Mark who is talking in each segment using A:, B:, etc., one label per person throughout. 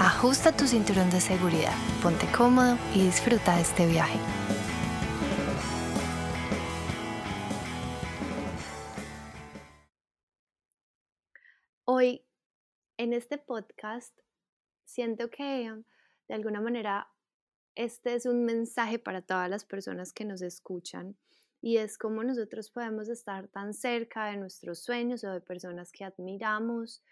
A: ajusta tu cinturón de seguridad, ponte cómodo y disfruta de este viaje. Hoy, en este podcast, siento que de alguna manera este es un mensaje para todas las personas que nos escuchan y es cómo nosotros podemos estar tan cerca de nuestros sueños o de personas que admiramos,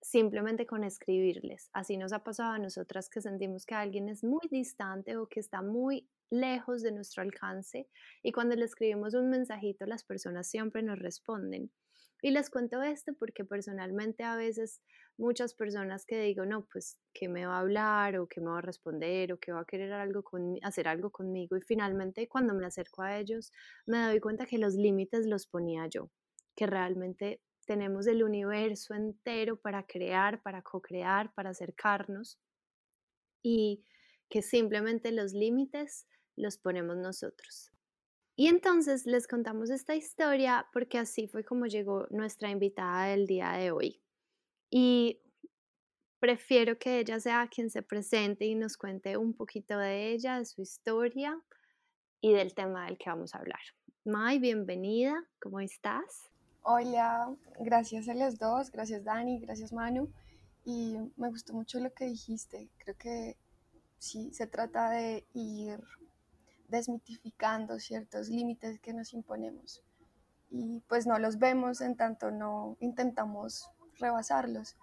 A: simplemente con escribirles. Así nos ha pasado a nosotras que sentimos que alguien es muy distante o que está muy lejos de nuestro alcance y cuando le escribimos un mensajito las personas siempre nos responden. Y les cuento esto porque personalmente a veces muchas personas que digo, no, pues que me va a hablar o que me va a responder o que va a querer hacer algo conmigo y finalmente cuando me acerco a ellos me doy cuenta que los límites los ponía yo, que realmente tenemos el universo entero para crear, para co-crear, para acercarnos y que simplemente los límites los ponemos nosotros. Y entonces les contamos esta historia porque así fue como llegó nuestra invitada del día de hoy. Y prefiero que ella sea quien se presente y nos cuente un poquito de ella, de su historia y del tema del que vamos a hablar. Mai, bienvenida, ¿cómo estás?
B: Hola, gracias a los dos, gracias Dani, gracias Manu. Y me gustó mucho lo que dijiste. Creo que sí, se trata de ir desmitificando ciertos límites que nos imponemos. Y pues no los vemos en tanto no intentamos rebasarlos.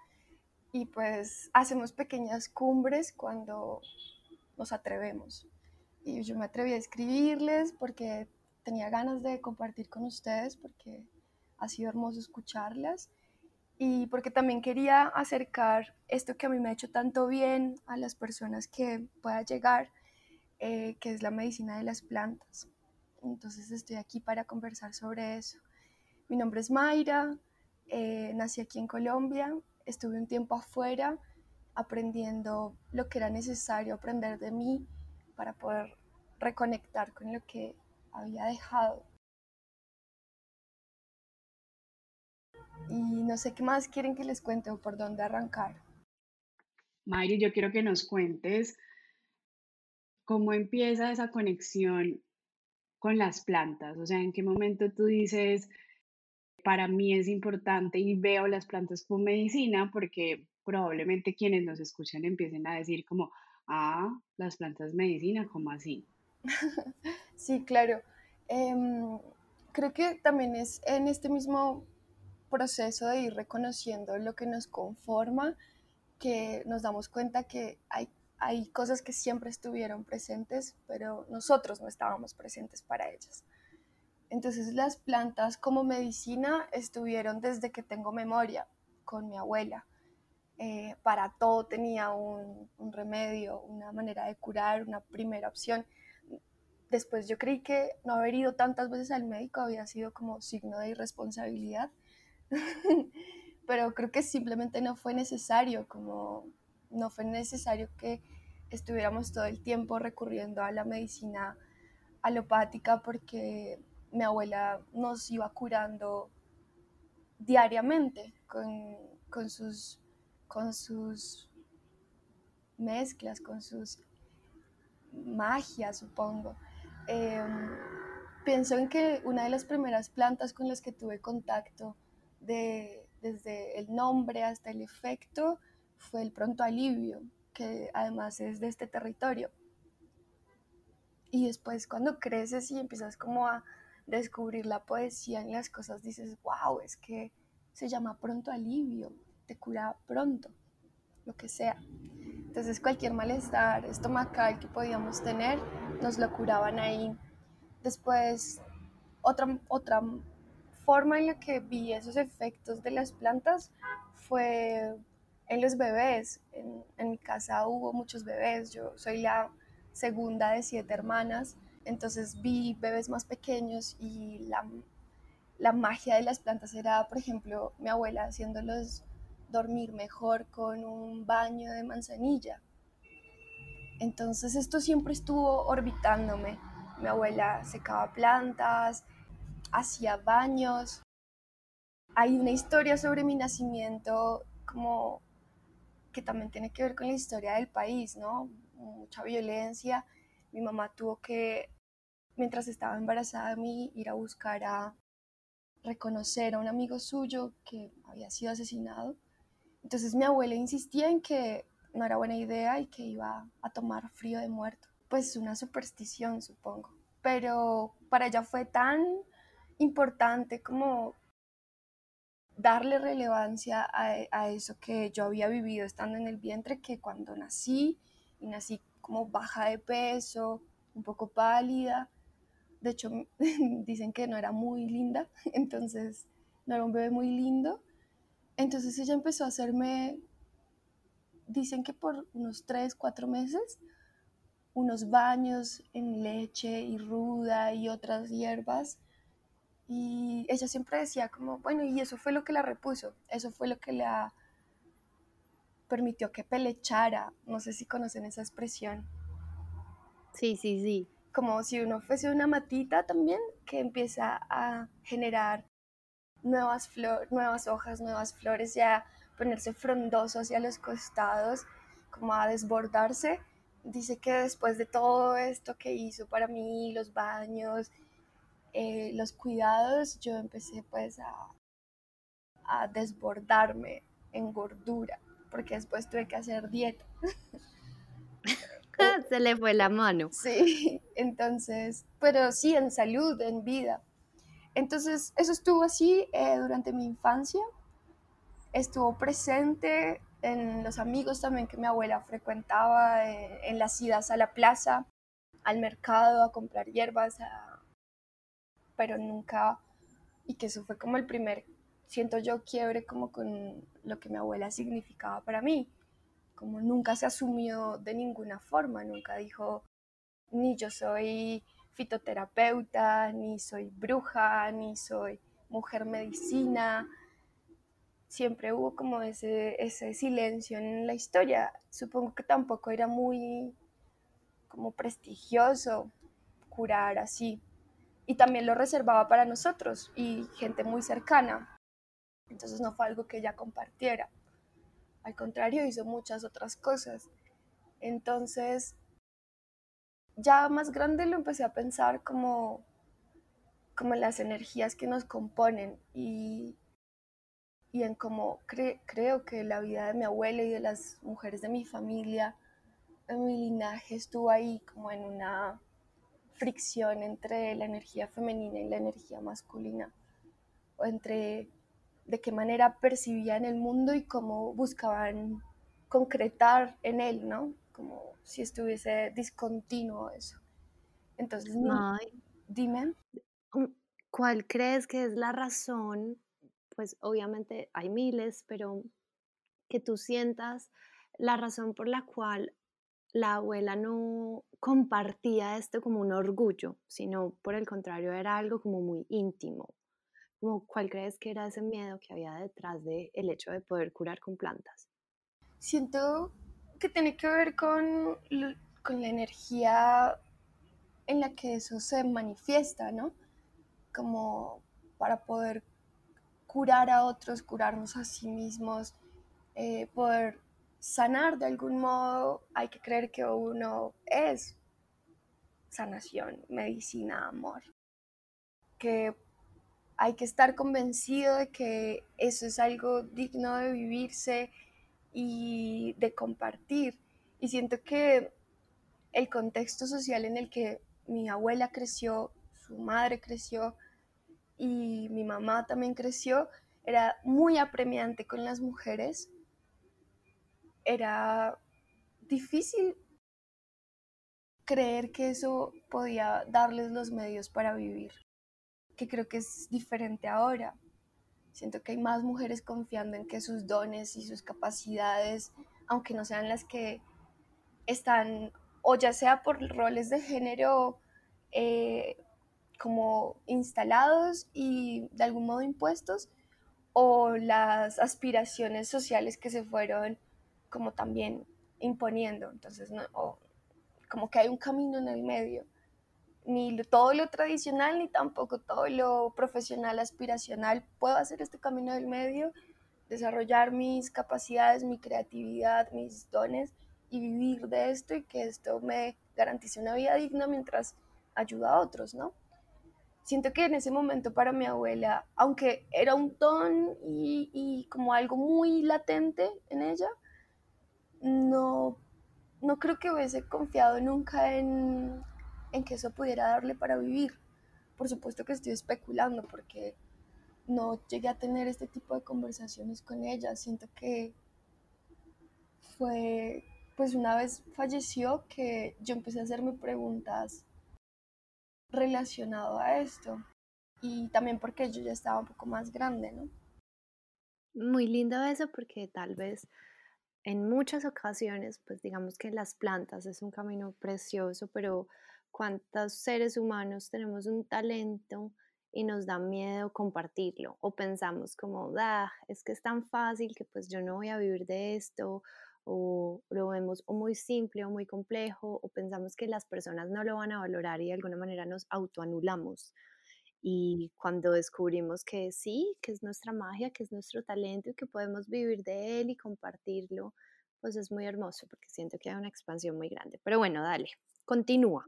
B: Y pues hacemos pequeñas cumbres cuando nos atrevemos. Y yo me atreví a escribirles porque tenía ganas de compartir con ustedes, porque ha sido hermoso escucharlas y porque también quería acercar esto que a mí me ha hecho tanto bien a las personas que pueda llegar, eh, que es la medicina de las plantas. Entonces estoy aquí para conversar sobre eso. Mi nombre es Mayra, eh, nací aquí en Colombia, estuve un tiempo afuera aprendiendo lo que era necesario aprender de mí para poder reconectar con lo que había dejado Y no sé qué más quieren que les cuente o por dónde arrancar.
C: Mayri, yo quiero que nos cuentes cómo empieza esa conexión con las plantas, o sea, en qué momento tú dices, para mí es importante y veo las plantas como medicina, porque probablemente quienes nos escuchan empiecen a decir como, ah, las plantas medicina, ¿cómo así?
B: sí, claro. Em, creo que también es en este mismo proceso de ir reconociendo lo que nos conforma, que nos damos cuenta que hay, hay cosas que siempre estuvieron presentes, pero nosotros no estábamos presentes para ellas. Entonces las plantas como medicina estuvieron desde que tengo memoria con mi abuela. Eh, para todo tenía un, un, remedio, una manera de curar, una primera opción. Después yo creí que no haber ido tantas veces al médico había sido como signo de irresponsabilidad pero creo que simplemente no fue necesario, como no fue necesario que estuviéramos todo el tiempo recurriendo a la medicina alopática porque mi abuela nos iba curando diariamente con, con, sus, con sus mezclas, con sus magias, supongo. Em, pienso en que una de las primeras plantas con las que tuve contacto desde el nombre hasta el efecto fue el pronto alivio, que además es de este territorio. Y después cuando creces y empiezas como a descubrir la poesía en las cosas, dices, wow, es que se llama pronto alivio, te cura pronto, lo que sea. Entonces cualquier malestar estomacal que podíamos tener, nos lo curaban ahí. Después, otra, otra forma en la que vi esos efectos de las plantas fue en los bebés. En, mi casa hubo muchos bebés. Yo soy la segunda de siete hermanas, entonces vi bebés más pequeños y la, la magia de las plantas era, por ejemplo, mi abuela haciéndolos dormir mejor con un baño de manzanilla. Entonces esto siempre estuvo orbitándome. Mi abuela secaba plantas, hacía baños. Hay una historia sobre mi nacimiento como que también tiene que ver con la historia del país, ¿no? Mucha violencia. Mi mamá tuvo que, mientras estaba embarazada de mí, ir a buscar a reconocer a un amigo suyo que había sido asesinado. Entonces mi abuela insistía en que no era buena idea y que iba a tomar frío de muerto. Pues una superstición, supongo. Pero para ella fue tan importante como darle relevancia a, eso que yo había vivido estando en el vientre, que cuando nací, y nací como baja de peso, un poco pálida, de hecho dicen que no era muy linda, entonces no era un bebé muy lindo, entonces ella empezó a hacerme, dicen que por unos 3, 4 meses, unos baños en leche y ruda y otras hierbas y ella siempre decía como, bueno, y eso fue lo que la repuso, eso fue lo que la permitió que pelechara. No sé si conocen esa expresión.
A: Sí, sí, sí.
B: Como si uno fuese una matita también que empieza a generar nuevas, nuevas hojas, nuevas flores, ya ponerse frondoso hacia los costados, como a desbordarse. Dice que después de todo esto que hizo para mí, los baños, eh, los cuidados, yo empecé pues a, a desbordarme en gordura, porque después tuve que hacer dieta.
A: Se le fue la mano.
B: Sí, entonces, pero sí, en salud, en vida. Entonces, eso estuvo así eh, durante mi infancia. Estuvo presente en los amigos también que mi abuela frecuentaba, eh, en las idas a la plaza, al mercado, a comprar hierbas, a pero nunca, y que eso fue como el primer, siento yo, quiebre como con lo que mi abuela significaba para mí, como nunca se asumió de ninguna forma, nunca dijo, ni yo soy fitoterapeuta, ni soy bruja, ni soy mujer medicina, siempre hubo como ese, ese silencio en la historia. Supongo que tampoco era muy como prestigioso curar así y también lo reservaba para nosotros y gente muy cercana. Entonces no fue algo que ella compartiera. Al contrario, hizo muchas otras cosas. Entonces, ya más grande lo empecé a pensar como, como las energías que nos componen y, y en cómo creo que la vida de mi abuela y de las mujeres de mi familia, de mi linaje, estuvo ahí como en una fricción entre la energía femenina y la energía masculina, o entre de qué manera percibían el mundo y cómo buscaban concretar en él, ¿no? Como si estuviese discontinuo eso. Entonces, dime.
A: Mm, ¿Cuál crees que es la razón? Pues obviamente hay miles, pero que tú sientas la razón por la cual la abuela no compartía esto como un orgullo, sino por el contrario era algo como muy íntimo. Como, ¿Cuál crees que era ese miedo que había detrás del el hecho de poder curar con plantas?
B: Siento que tiene que ver con, con la energía en la que eso se manifiesta, ¿no? Como para poder curar a otros, curarnos a sí mismos, eh, poder sanar de algún modo, hay que creer que uno es sanación, medicina, amor. Que hay que estar convencido de que eso es algo digno de vivirse y de compartir. Y siento que el contexto social en el que mi abuela creció, su madre creció y mi mamá también creció, era muy apremiante con las mujeres era difícil creer que eso podía darles los medios para vivir, que creo que es diferente ahora. Siento que hay más mujeres confiando en que sus dones y sus capacidades, aunque no sean las que están o ya sea por roles de género eh, como instalados y de algún modo impuestos, o las aspiraciones sociales que se fueron como también imponiendo. Entonces, no, como que hay un camino en el medio. Ni todo lo tradicional, ni tampoco todo lo profesional, aspiracional. Puedo hacer este camino del medio, desarrollar mis capacidades, mi creatividad, mis dones y vivir de esto y que esto me garantice una vida digna mientras ayuda a otros, ¿no? Siento que en ese momento para mi abuela, aunque era un don y, y como algo muy latente en ella, no, no creo que hubiese confiado nunca en, en que eso pudiera darle para vivir. Por supuesto que estoy especulando porque no llegué a tener este tipo de conversaciones con ella. Siento que fue, pues una vez falleció que yo empecé a hacerme preguntas relacionado a esto. Y también porque yo ya estaba un poco más grande, ¿no?
A: Muy lindo eso porque tal vez en muchas ocasiones, pues digamos que las plantas es un camino precioso, pero cuántos seres humanos tenemos un talento y nos da miedo compartirlo o pensamos como, ah, es que es tan fácil que pues yo no voy a vivir de esto o lo vemos o muy simple o muy complejo o pensamos que las personas no lo van a valorar y de alguna manera nos autoanulamos. Y cuando descubrimos que sí, que es nuestra magia, que es nuestro talento y que podemos vivir de él y compartirlo, pues es muy hermoso porque siento que hay una expansión muy grande. Pero bueno, dale, continúa.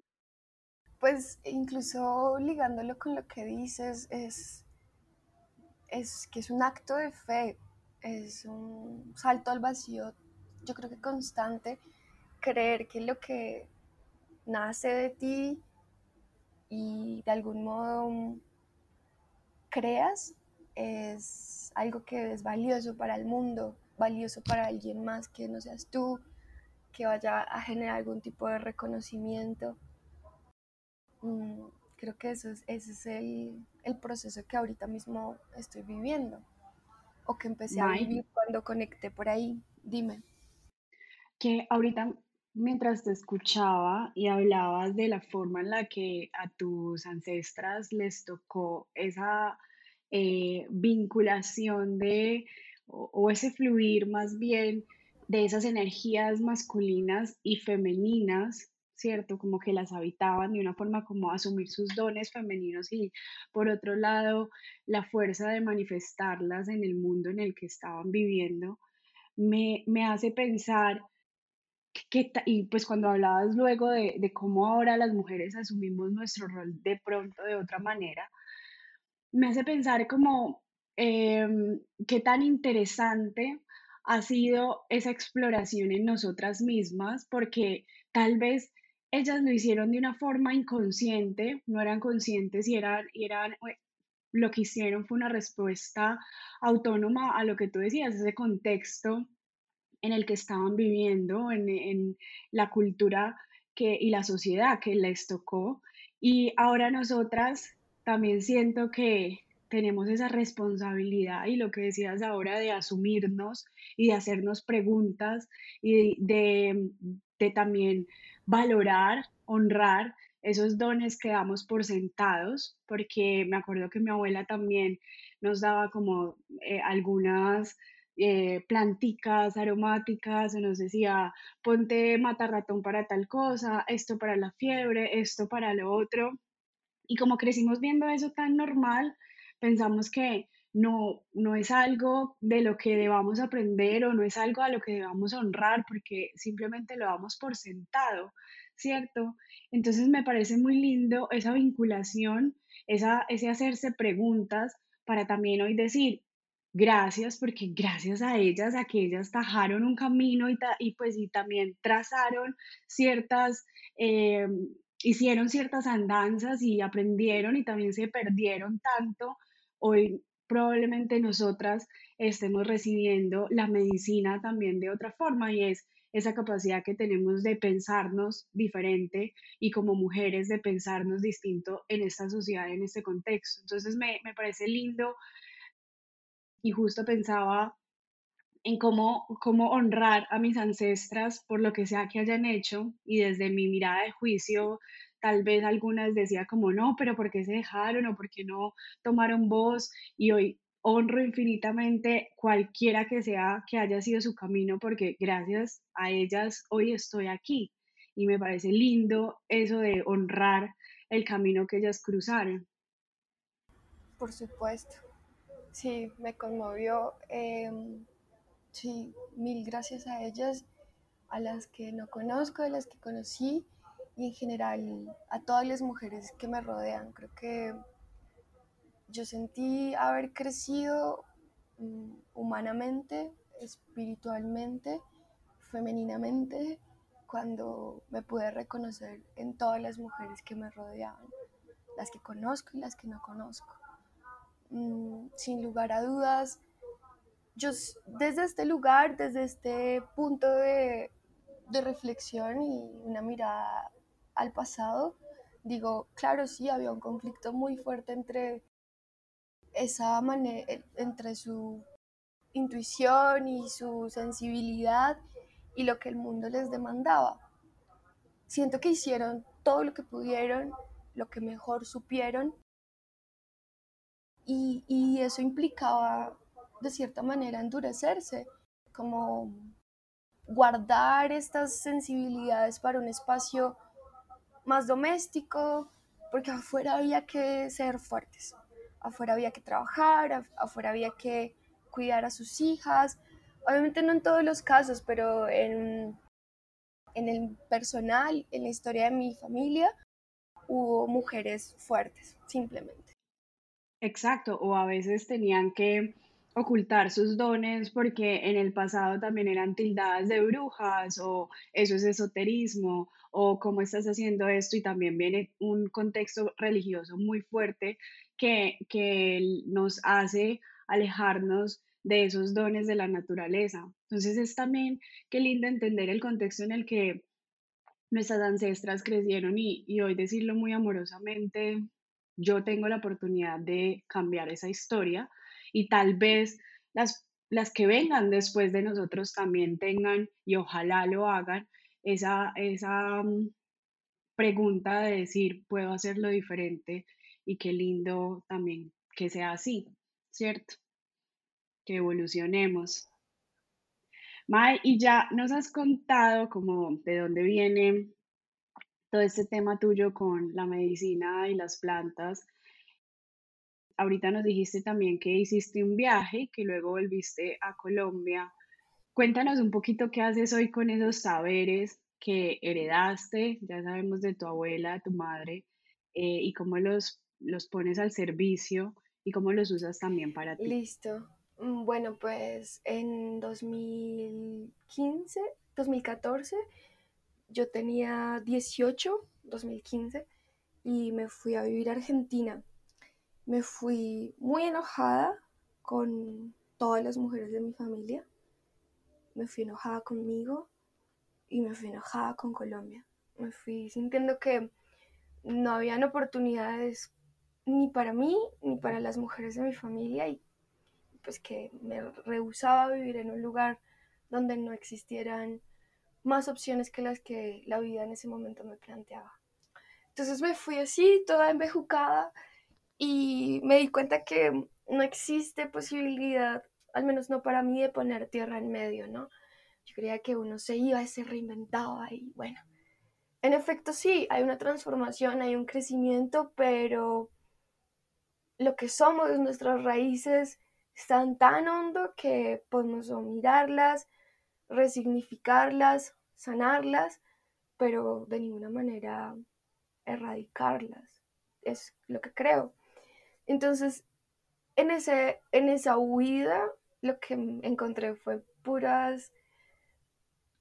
B: Pues incluso ligándolo con lo que dices, es, es que es un acto de fe, es un salto al vacío yo creo que constante, creer que lo que nace de ti y de algún modo creas es algo que es valioso para el mundo, valioso para alguien más que no seas tú, que vaya a generar algún tipo de reconocimiento. Mm, creo que eso es, ese es el, el, proceso que ahorita mismo estoy viviendo o que empecé a vivir cuando conecté por ahí. Dime
C: que ahorita mientras te escuchaba y hablabas de la forma en la que a tus ancestras les tocó esa eh, vinculación de, o, ese fluir más bien de esas energías masculinas y femeninas, ¿cierto? Como que las habitaban de una forma como asumir sus dones femeninos y por otro lado la fuerza de manifestarlas en el mundo en el que estaban viviendo, me, me hace pensar y pues cuando hablabas luego de, de, cómo ahora las mujeres asumimos nuestro rol de pronto de otra manera, me hace pensar como em, qué tan interesante ha sido esa exploración en nosotras mismas, porque tal vez ellas lo hicieron de una forma inconsciente, no eran conscientes y eran, y eran eh, lo que hicieron fue una respuesta autónoma a lo que tú decías, ese contexto en el que estaban viviendo, en, la cultura que, y la sociedad que les tocó. Y ahora nosotras también siento que tenemos esa responsabilidad y lo que decías ahora de asumirnos y de hacernos preguntas y de, de también valorar, honrar esos dones que damos por sentados, porque me acuerdo que mi abuela también nos daba como eh, algunas eh, planticas aromáticas, se nos decía, ponte matarratón para tal cosa, esto para la fiebre, esto para lo otro. Y como crecimos viendo eso tan normal, pensamos que no, no es algo de lo que debamos aprender o no es algo a lo que debamos honrar porque simplemente lo damos por sentado, ¿cierto? Entonces me parece muy lindo esa vinculación, esa, ese hacerse preguntas para también hoy decir, gracias, porque gracias a ellas, a que ellas tajaron un camino y, y pues y también trazaron ciertas, eh, hicieron ciertas andanzas y aprendieron y también se perdieron tanto, hoy probablemente nosotras estemos recibiendo la medicina también de otra forma y es esa capacidad que tenemos de pensarnos diferente y como mujeres de pensarnos distinto en esta sociedad, en este contexto. Entonces me, me parece lindo y justo pensaba en cómo, cómo honrar a mis ancestras por lo que sea que hayan hecho y desde mi mirada de juicio, tal vez algunas decía como no, pero ¿por qué se dejaron o por qué no tomaron voz? Y hoy honro infinitamente cualquiera que sea que haya sido su camino porque gracias a ellas hoy estoy aquí y me parece lindo eso de honrar el camino que ellas cruzaron.
B: Por supuesto, sí, me conmovió. Em, Sí, mil gracias a ellas, a las que no conozco, a las que conocí y en general a todas las mujeres que me rodean. Creo que yo sentí haber crecido mm, humanamente, espiritualmente, femeninamente, cuando me pude reconocer en todas las mujeres que me rodeaban, las que conozco y las que no conozco. Mm, sin lugar a dudas, yo desde este lugar, desde este punto de, reflexión y una mirada al pasado, digo, claro, sí, había un conflicto muy fuerte entre esa manera, entre su intuición y su sensibilidad y lo que el mundo les demandaba. Siento que hicieron todo lo que pudieron, lo que mejor supieron, y, y eso implicaba de cierta manera endurecerse, como guardar estas sensibilidades para un espacio más doméstico, porque afuera había que ser fuertes, afuera había que trabajar, afuera había que cuidar a sus hijas, obviamente no en todos los casos, pero en, en el personal, en la historia de mi familia, hubo mujeres fuertes, simplemente.
C: Exacto, o a veces tenían que ocultar sus dones porque en el pasado también eran tildadas de brujas o eso es esoterismo o cómo estás haciendo esto y también viene un contexto religioso muy fuerte que, que nos hace alejarnos de esos dones de la naturaleza. Entonces es también qué lindo entender el contexto en el que nuestras ancestras crecieron y, y hoy decirlo muy amorosamente, yo tengo la oportunidad de cambiar esa historia y tal vez las, las que vengan después de nosotros también tengan, y ojalá lo hagan, esa, esa mm, pregunta de decir, puedo hacerlo diferente y qué lindo también que sea así, ¿cierto? Que evolucionemos. Mae, y ya nos has contado como de dónde viene todo este tema tuyo con la medicina y las plantas, ahorita nos dijiste también que hiciste un viaje y que luego volviste a Colombia. Cuéntanos un poquito qué haces hoy con esos saberes que heredaste, ya sabemos de tu abuela, tu madre, eh, y cómo los, los pones al servicio y cómo los usas también para ti.
B: Listo. Mm, bueno, pues en 2015, 2014, yo tenía 18, 2015, y me fui a vivir a Argentina me fui muy enojada con todas las mujeres de mi familia. Me fui enojada conmigo y me fui enojada con Colombia. Me fui sintiendo que no habían oportunidades ni para mí ni para las mujeres de mi familia y pues que me rehusaba vivir en un lugar donde no existieran más opciones que las que la vida en ese momento me planteaba. Entonces me fui así, toda embejucada, y me di cuenta que no existe posibilidad, al menos no para mí, de poner tierra en medio, ¿no? Yo creía que uno se iba y se reinventaba y bueno, en efecto sí, hay una transformación, hay un crecimiento, pero lo que somos, nuestras raíces, están tan hondo que podemos mirarlas, resignificarlas, sanarlas, pero de ninguna manera erradicarlas. Es lo que creo. Entonces, en, ese, en esa huida, lo que encontré fue puras,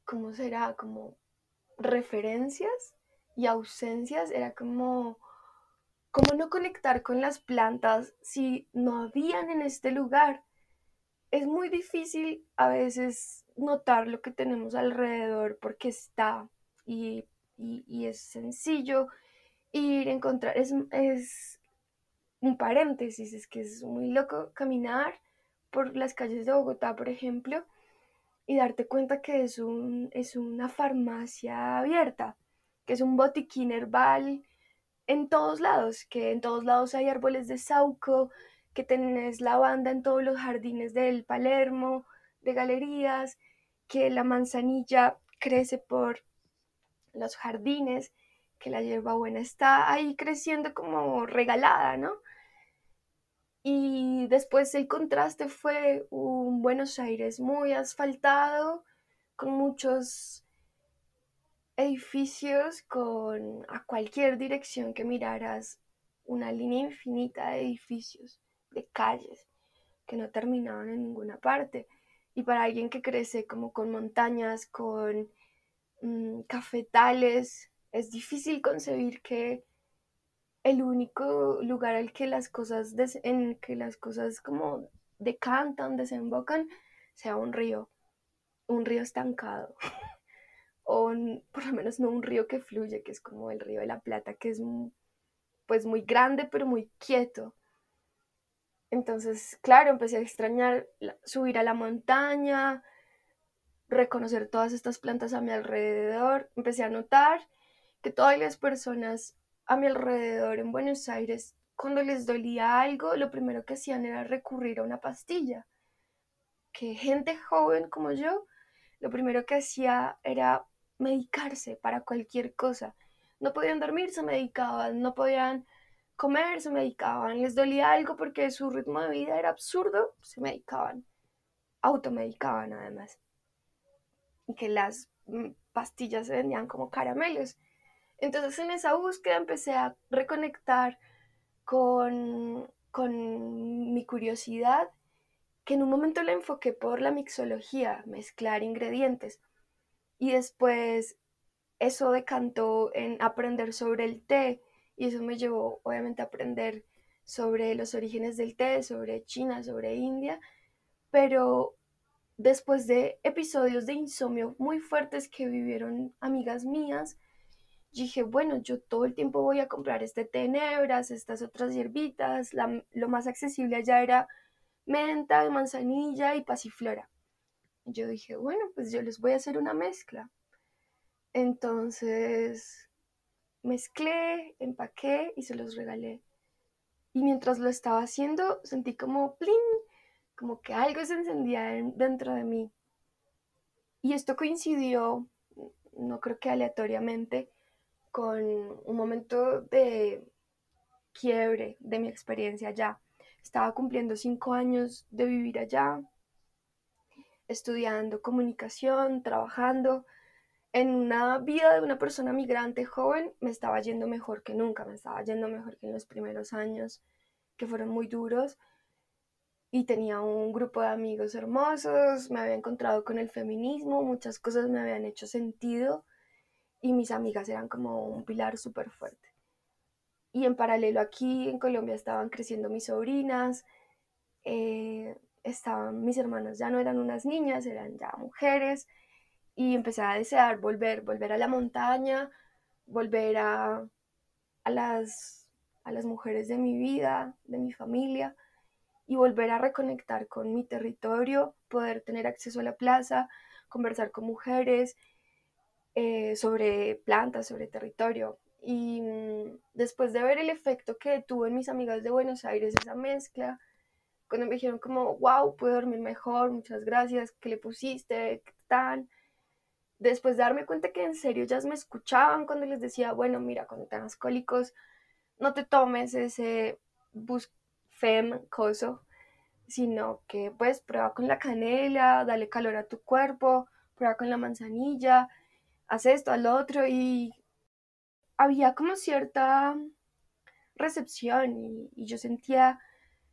B: ¿cómo será? Como referencias y ausencias. Era como, ¿cómo no conectar con las plantas si no habían en este lugar? Es muy difícil a veces notar lo que tenemos alrededor porque está y, es sencillo ir a encontrar, es, es un paréntesis, es que es muy loco caminar por las calles de Bogotá, por ejemplo, y darte cuenta que es, un, es una farmacia abierta, que es un botiquín herbal en todos lados, que en todos lados hay árboles de sauco, que tenés lavanda en todos los jardines del Palermo, de galerías, que la manzanilla crece por los jardines, que la hierbabuena está ahí creciendo como regalada, ¿no? Y después el contraste fue un Buenos Aires muy asfaltado, con muchos edificios, con a cualquier dirección que miraras, una línea infinita de edificios, de calles, que no terminaban en ninguna parte. Y para alguien que crece como con montañas, con mm, cafetales, es difícil concebir que el único lugar al que las cosas en que las cosas como decantan, desembocan, sea un río, un río estancado. o por lo menos no un río que fluye, que es como el río de la Plata, que es pues muy grande pero muy quieto. Entonces, claro, empecé a extrañar subir a la montaña, reconocer todas estas plantas a mi alrededor, empecé a notar que todas las personas a mi alrededor en Buenos Aires, cuando les dolía algo, lo primero que hacían era recurrir a una pastilla. Que gente joven como yo, lo primero que hacía era medicarse para cualquier cosa. No podían dormir, se medicaban, no podían comer, se medicaban, les dolía algo porque su ritmo de vida era absurdo, se medicaban, automedicaban además. Y que las mm, pastillas se vendían como caramelos. Entonces en esa búsqueda empecé a reconectar con, con mi curiosidad, que en un momento la enfoqué por la mixología, mezclar ingredientes. Y después eso decantó en aprender sobre el té y eso me llevó obviamente a aprender sobre los orígenes del té, sobre China, sobre India, pero después de episodios de insomnio muy fuertes que vivieron amigas mías, dije, bueno, yo todo el tiempo voy a comprar este té en hebras, estas otras hierbitas, lo más accesible allá era menta, manzanilla y pasiflora. yo dije, bueno, pues yo les voy a hacer una mezcla. Entonces mezclé, empaqué y se los regalé. Y mientras lo estaba haciendo, sentí como plin, como que algo se encendía dentro de mí. Y esto coincidió, no creo que aleatoriamente, con un momento de quiebre de mi experiencia allá. Estaba cumpliendo cinco años de vivir allá, estudiando comunicación, trabajando. En una vida de una persona migrante joven me estaba yendo mejor que nunca, me estaba yendo mejor que en los primeros años, que fueron muy duros. Y tenía un grupo de amigos hermosos, me había encontrado con el feminismo, muchas cosas me habían hecho sentido y mis amigas eran como un pilar súper fuerte. Y en paralelo aquí en Colombia estaban creciendo mis sobrinas, eh, estaban mis hermanas, ya no eran unas niñas, eran ya mujeres, y empecé a desear volver, volver a la montaña, volver a, a, las, a las mujeres de mi vida, de mi familia, y volver a reconectar con mi territorio, poder tener acceso a la plaza, conversar con mujeres, eh, sobre plantas, sobre territorio. Y mm, después de ver el efecto que tuvo en mis amigas de Buenos Aires, esa mezcla, cuando me dijeron como, wow, puedo dormir mejor, muchas gracias, ¿qué le pusiste? ¿Qué tal? Después de darme cuenta que en serio ellas me escuchaban cuando les decía, bueno, mira, cuando tengas cólicos, no te tomes ese fem coso, sino que pues prueba con la canela, dale calor a tu cuerpo, prueba con la manzanilla, haz esto, al otro, y había como cierta recepción y, yo sentía,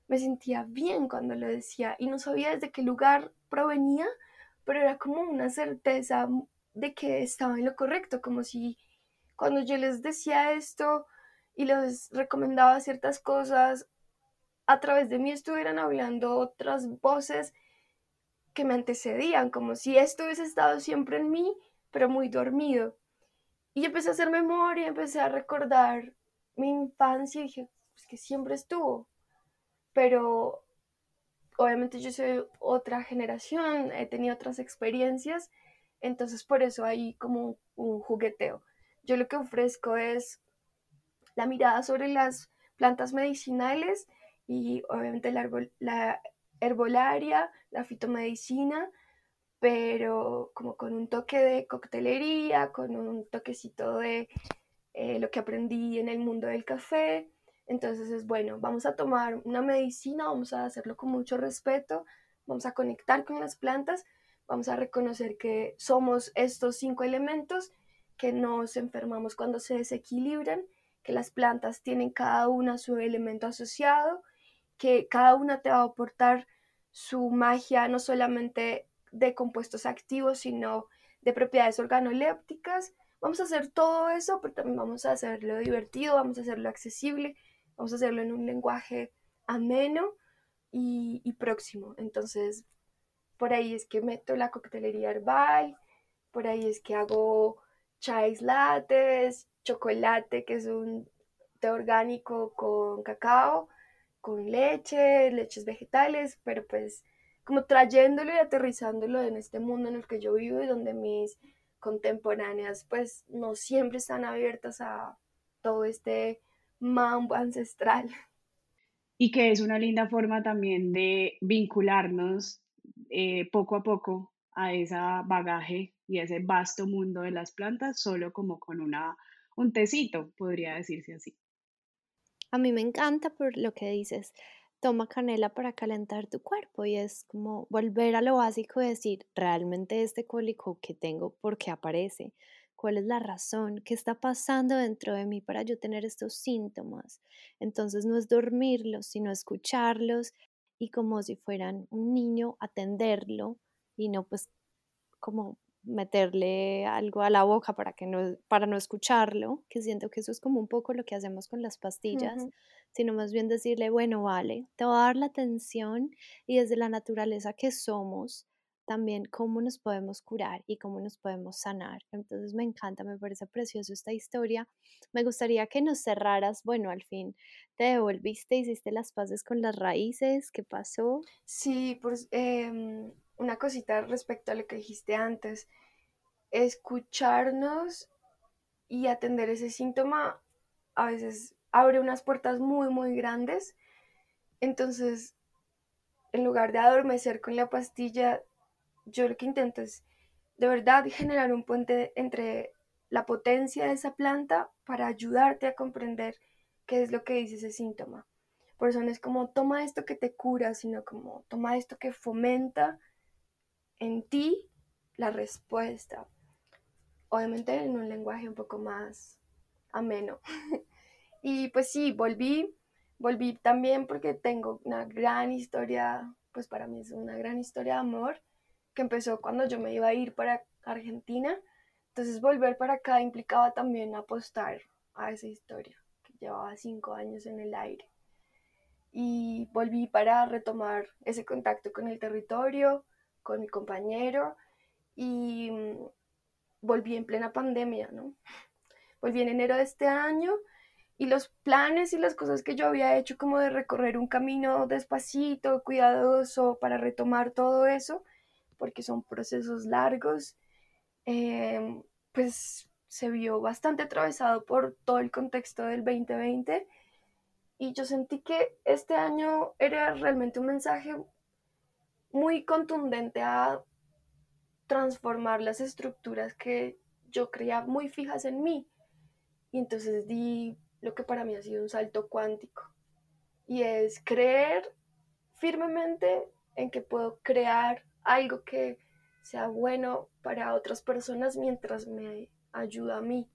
B: me sentía bien cuando lo decía y no sabía desde qué lugar provenía, pero era como una certeza de que estaba en lo correcto, como si cuando yo les decía esto y les recomendaba ciertas cosas, a través de mí estuvieran hablando otras voces que me antecedían, como si esto hubiese estado siempre en mí pero muy dormido. Y empecé a hacer memoria, empecé a recordar mi infancia y dije, pues que siempre estuvo. Pero obviamente yo soy otra generación, he tenido otras experiencias, entonces por eso hay como un, jugueteo. Yo lo que ofrezco es la mirada sobre las plantas medicinales y obviamente la, la herbolaria, la fitomedicina, pero como con un toque de coctelería, con un toquecito de eh, lo que aprendí en el mundo del café. Entonces es bueno, vamos a tomar una medicina, vamos a hacerlo con mucho respeto, vamos a conectar con las plantas, vamos a reconocer que somos estos cinco elementos, que nos enfermamos cuando se desequilibran, que las plantas tienen cada una su elemento asociado, que cada una te va a aportar su magia no solamente de compuestos activos, sino de propiedades organolépticas, Vamos a hacer todo eso, pero también vamos a hacerlo divertido, vamos a hacerlo accesible, vamos a hacerlo en un lenguaje ameno y, próximo. Entonces, por ahí es que meto la coctelería herbal, por ahí es que hago chais lates, chocolate, que es un té orgánico con cacao, con leche, leches vegetales, pero pues como trayéndolo y aterrizándolo en este mundo en el que yo vivo y donde mis contemporáneas pues no siempre están abiertas a todo este mambo ancestral.
C: Y que es una linda forma también de vincularnos eh, poco a poco a ese bagaje y ese vasto mundo de las plantas, solo como con una, un tecito, podría decirse así.
A: A mí me encanta por lo que dices toma canela para calentar tu cuerpo y es como volver a lo básico decir, realmente este cólico que tengo, ¿por qué aparece? ¿Cuál es la razón? ¿Qué está pasando dentro de mí para yo tener estos síntomas? Entonces no es dormirlos, sino escucharlos y como si fueran un niño atenderlo y no pues como meterle algo a la boca para que no para no escucharlo, que siento que eso es como un poco lo que hacemos con las pastillas, sino más bien decirle, bueno, vale, te voy a dar la atención y desde la naturaleza que somos, también cómo nos podemos curar y cómo nos podemos sanar. Entonces me encanta, me parece precioso esta historia. Me gustaría que nos cerraras, bueno, al fin te devolviste, hiciste las paces con las raíces, ¿qué pasó?
B: Sí, pues una cosita respecto a lo que dijiste antes, escucharnos y atender ese síntoma a veces abre unas puertas muy, muy grandes. Entonces, en lugar de adormecer con la pastilla, yo lo que intento es de verdad generar un puente entre la potencia de esa planta para ayudarte a comprender qué es lo que dice ese síntoma. Por eso no es como toma esto que te cura, sino como toma esto que fomenta en ti la respuesta. Obviamente en un lenguaje un poco más ameno. y pues sí, volví, volví también porque tengo una gran historia, pues para mí es una gran historia de amor que empezó cuando yo me iba a ir para Argentina. Entonces volver para acá implicaba también apostar a esa historia que llevaba cinco años en el aire. Y volví para retomar ese contacto con el territorio, con mi compañero y mm, volví en plena pandemia, ¿no? Volví en enero de este año y los planes y las cosas que yo había hecho como de recorrer un camino despacito, cuidadoso para retomar todo eso, porque son procesos largos, em, pues se vio bastante atravesado por todo el contexto del 2020 y yo sentí que este año era realmente un mensaje muy contundente a transformar las estructuras que yo creía muy fijas en mí. Y entonces di lo que para mí ha sido un salto cuántico. Y es creer firmemente en que puedo crear algo que sea bueno para otras personas mientras me ayuda a mí.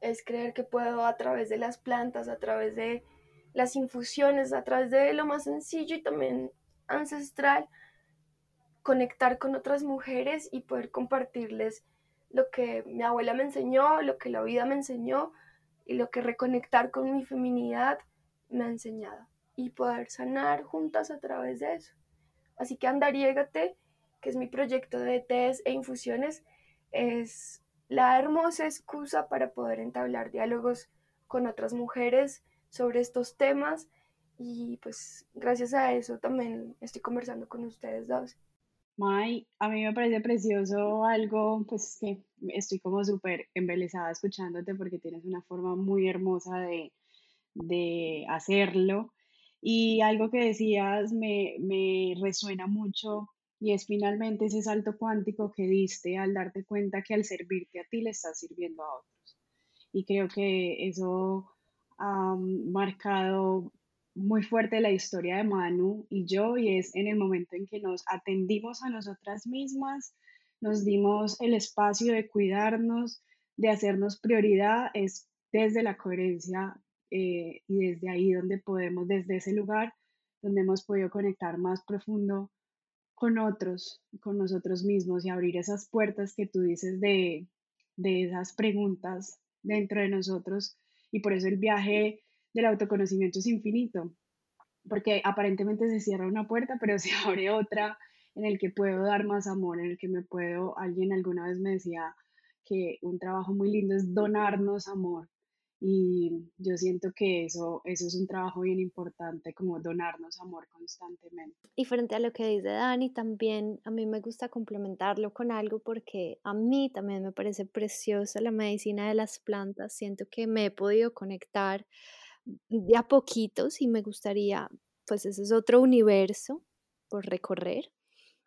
B: Es creer que puedo a través de las plantas, a través de las infusiones, a través de lo más sencillo y también ancestral, conectar con otras mujeres y poder compartirles lo que mi abuela me enseñó, lo que la vida me enseñó y lo que reconectar con mi feminidad me ha enseñado y poder sanar juntas a través de eso. Así que Andariégate, que es mi proyecto de tés e infusiones, es la hermosa excusa para poder entablar diálogos con otras mujeres sobre estos temas y pues gracias a eso también estoy conversando con ustedes dos.
C: May, a mí me parece precioso algo, pues que estoy como súper embelesada escuchándote porque tienes una forma muy hermosa de, de hacerlo. Y algo que decías me, me resuena mucho y es finalmente ese salto cuántico que diste al darte cuenta que al servirte a ti le estás sirviendo a otros. Y creo que eso ha marcado muy fuerte la historia de Manu y yo y es en el momento en que nos atendimos a nosotras mismas, nos dimos el espacio de cuidarnos, de hacernos prioridad, es desde la coherencia eh, y desde ahí donde podemos, desde ese lugar donde hemos podido conectar más profundo con otros, con nosotros mismos y abrir esas puertas que tú dices de, de esas preguntas dentro de nosotros. Y por eso el viaje del autoconocimiento es infinito, porque aparentemente se cierra una puerta, pero se abre otra en el que puedo dar más amor, en el que me puedo, alguien alguna vez me decía que un trabajo muy lindo es donarnos amor. Y yo siento que eso, eso es un trabajo bien importante, como donarnos amor constantemente.
A: Y frente a lo que dice Dani, también a mí me gusta complementarlo con algo porque a mí también me parece preciosa la medicina de las plantas. Siento que me he podido conectar de a poquitos y me gustaría, pues ese es otro universo por recorrer,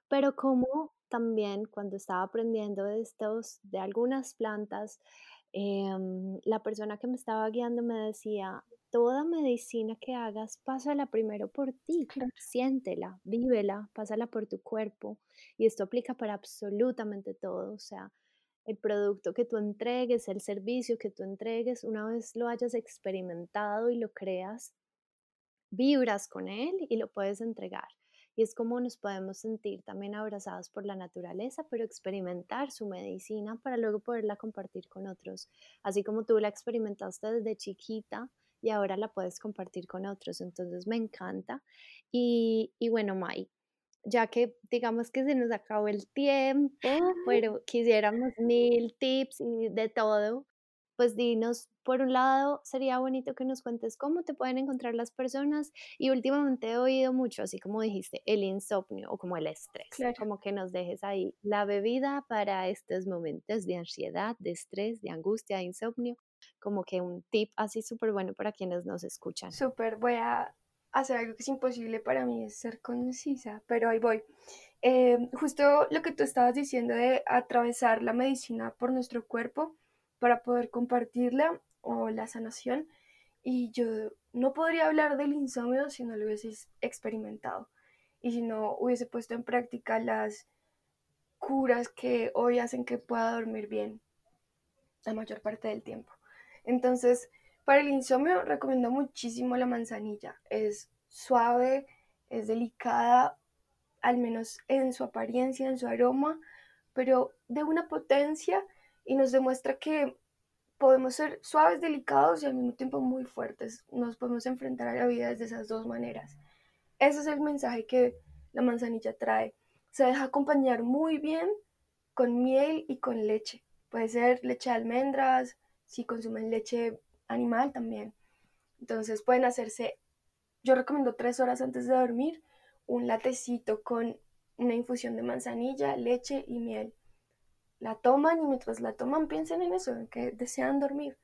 A: pero como también cuando estaba aprendiendo de estos, de algunas plantas, em, la persona que me estaba guiando me decía, toda medicina que hagas, pásala primero por ti, siéntela, vívela, pásala por tu cuerpo. Y esto aplica para absolutamente todo, o sea, el producto que tú entregues, el servicio que tú entregues, una vez lo hayas experimentado y lo creas, vibras con él y lo puedes entregar. Y es como nos podemos sentir también abrazados por la naturaleza, pero experimentar su medicina para luego poderla compartir con otros. Así como tú la experimentaste desde chiquita y ahora la puedes compartir con otros. Entonces me encanta. Y, y bueno, Mai, ya que digamos que se nos acabó el tiempo, pero quisiéramos mil tips y de todo, pues dinos, por un lado, sería bonito que nos cuentes cómo te pueden encontrar las personas y últimamente he oído mucho, así como dijiste, el insomnio o como el estrés, como que nos dejes ahí la bebida para estos momentos de ansiedad, de estrés, de angustia, de insomnio, como que un tip así súper bueno para quienes nos escuchan.
B: Súper, voy a hacer algo que es imposible para mí es ser concisa, pero ahí voy. Em, justo lo que tú estabas diciendo de atravesar la medicina por nuestro cuerpo para poder compartirla o la sanación. Y yo no podría hablar del insomnio si no lo hubiese experimentado y si no hubiese puesto en práctica las curas que hoy hacen que pueda dormir bien la mayor parte del tiempo. Entonces, para el insomnio recomiendo muchísimo la manzanilla. Es suave, es delicada, al menos en su apariencia, en su aroma, pero de una potencia y nos demuestra que podemos ser suaves, delicados y al mismo tiempo muy fuertes. Nos podemos enfrentar a la vida desde esas dos maneras. Ese es el mensaje que la manzanilla trae. Se deja acompañar muy bien con miel y con leche. Puede ser leche de almendras, si consumen leche animal también. Entonces pueden hacerse, yo recomiendo tres horas antes de dormir, un latecito con una infusión de manzanilla, leche y miel. La toman y mientras la toman piensen en eso, en que desean dormir.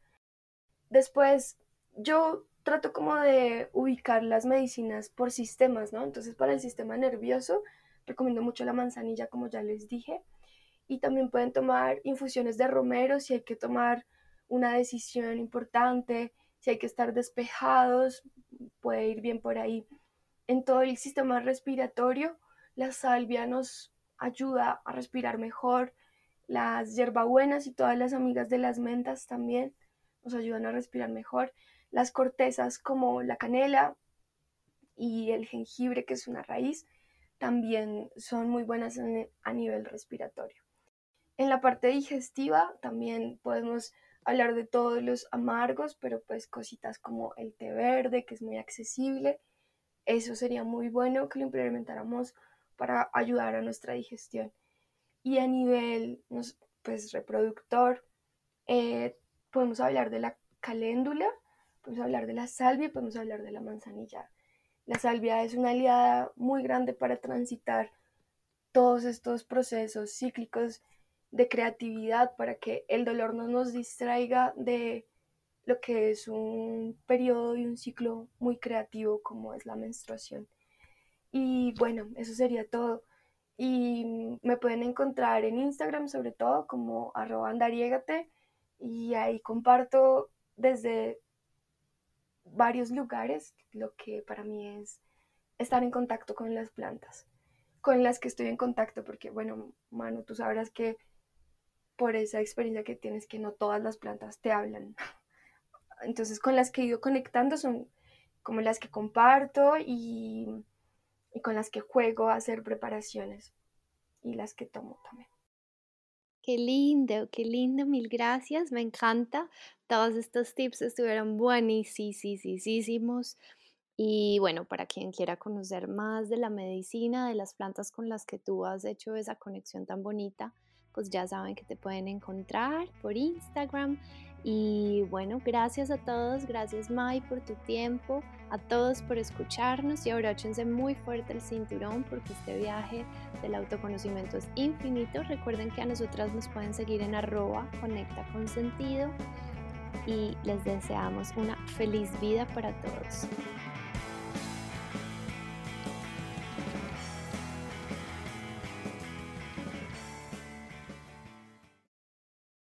B: Después, yo trato como de ubicar las medicinas por sistemas, ¿no? Entonces, para el sistema nervioso, recomiendo mucho la manzanilla, como ya les dije. Y también pueden tomar infusiones de romero si hay que tomar una decisión importante, si hay que estar despejados, puede ir bien por ahí. En todo el sistema respiratorio, la salvia nos ayuda a respirar mejor, las hierbabuenas y todas las amigas de las mentas también nos ayudan a respirar mejor. Las cortezas como la canela y el jengibre, que es una raíz, también son muy buenas a nivel respiratorio. En la parte digestiva también podemos hablar de todos los amargos, pero pues cositas como el té verde, que es muy accesible. Eso sería muy bueno que lo implementáramos para ayudar a nuestra digestión. Y a nivel pues, reproductor, eh, podemos hablar de la caléndula, podemos hablar de la salvia, podemos hablar de la manzanilla. La salvia es una aliada muy grande para transitar todos estos procesos cíclicos de creatividad para que el dolor no nos distraiga de lo que es un periodo y un ciclo muy creativo como es la menstruación. Y bueno, eso sería todo. Y me pueden encontrar en Instagram sobre todo como arroba andariegate y ahí comparto desde varios lugares lo que para mí es estar en contacto con las plantas, con las que estoy en contacto, porque bueno, Manu, tú sabrás que por esa experiencia que tienes que no todas las plantas te hablan. Entonces con las que he ido conectando son como las que comparto y, y con las que juego a hacer preparaciones y las que tomo también.
A: Qué lindo, qué lindo, mil gracias, me encanta. Todos estos tips estuvieron buenísimos. Y bueno, para quien quiera conocer más de la medicina, de las plantas con las que tú has hecho esa conexión tan bonita, pues ya saben que te pueden encontrar por Instagram. Y bueno, gracias a todos, gracias Mai por tu tiempo, a todos por escucharnos y abróchense muy fuerte el cinturón porque este viaje del autoconocimiento es infinito. Recuerden que a nosotras nos pueden seguir en arroba conecta con sentido y les deseamos una feliz vida para todos.